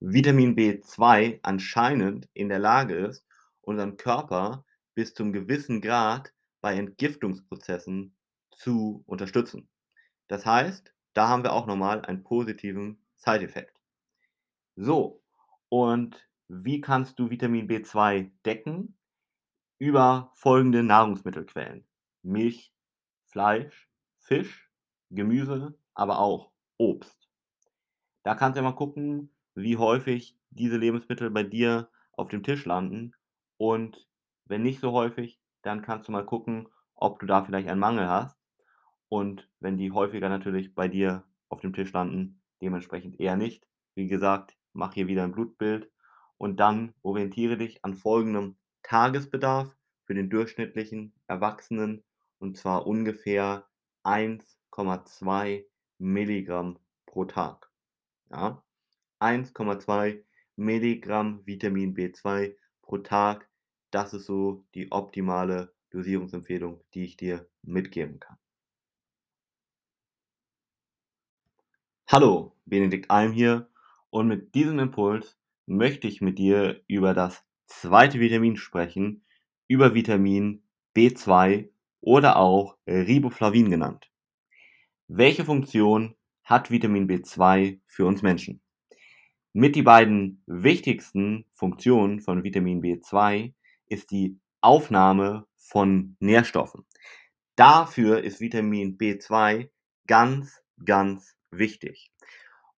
Vitamin B2 anscheinend in der Lage ist, unseren Körper bis zum gewissen Grad bei Entgiftungsprozessen zu unterstützen. Das heißt, da haben wir auch noch mal einen positiven Side-Effekt. So, und wie kannst du Vitamin B2 decken? Über folgende Nahrungsmittelquellen: Milch, Fleisch, Fisch, Gemüse, aber auch Obst. Da kannst du mal gucken, wie häufig diese Lebensmittel bei dir auf dem Tisch landen und wenn nicht so häufig, dann kannst du mal gucken, ob du da vielleicht einen Mangel hast und wenn die häufiger natürlich bei dir auf dem Tisch landen, dementsprechend eher nicht. Wie gesagt, mach hier wieder ein Blutbild und dann orientiere dich an folgendem Tagesbedarf für den durchschnittlichen Erwachsenen, und zwar ungefähr 1,2 Milligramm pro Tag. Ja, 1,2 Milligramm Vitamin B2 pro Tag, das ist so die optimale Dosierungsempfehlung, die ich dir mitgeben kann. Hallo, Benedikt Alm hier und mit diesem Impuls möchte ich mit dir über das zweite Vitamin sprechen, über Vitamin B2 oder auch Riboflavin genannt. Welche Funktion hat Vitamin B2 für uns Menschen? Mit die beiden wichtigsten Funktionen von Vitamin B2 ist die Aufnahme von Nährstoffen. Dafür ist Vitamin B2 ganz, ganz wichtig.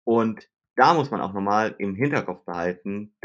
Und da muss man auch nochmal im Hinterkopf behalten,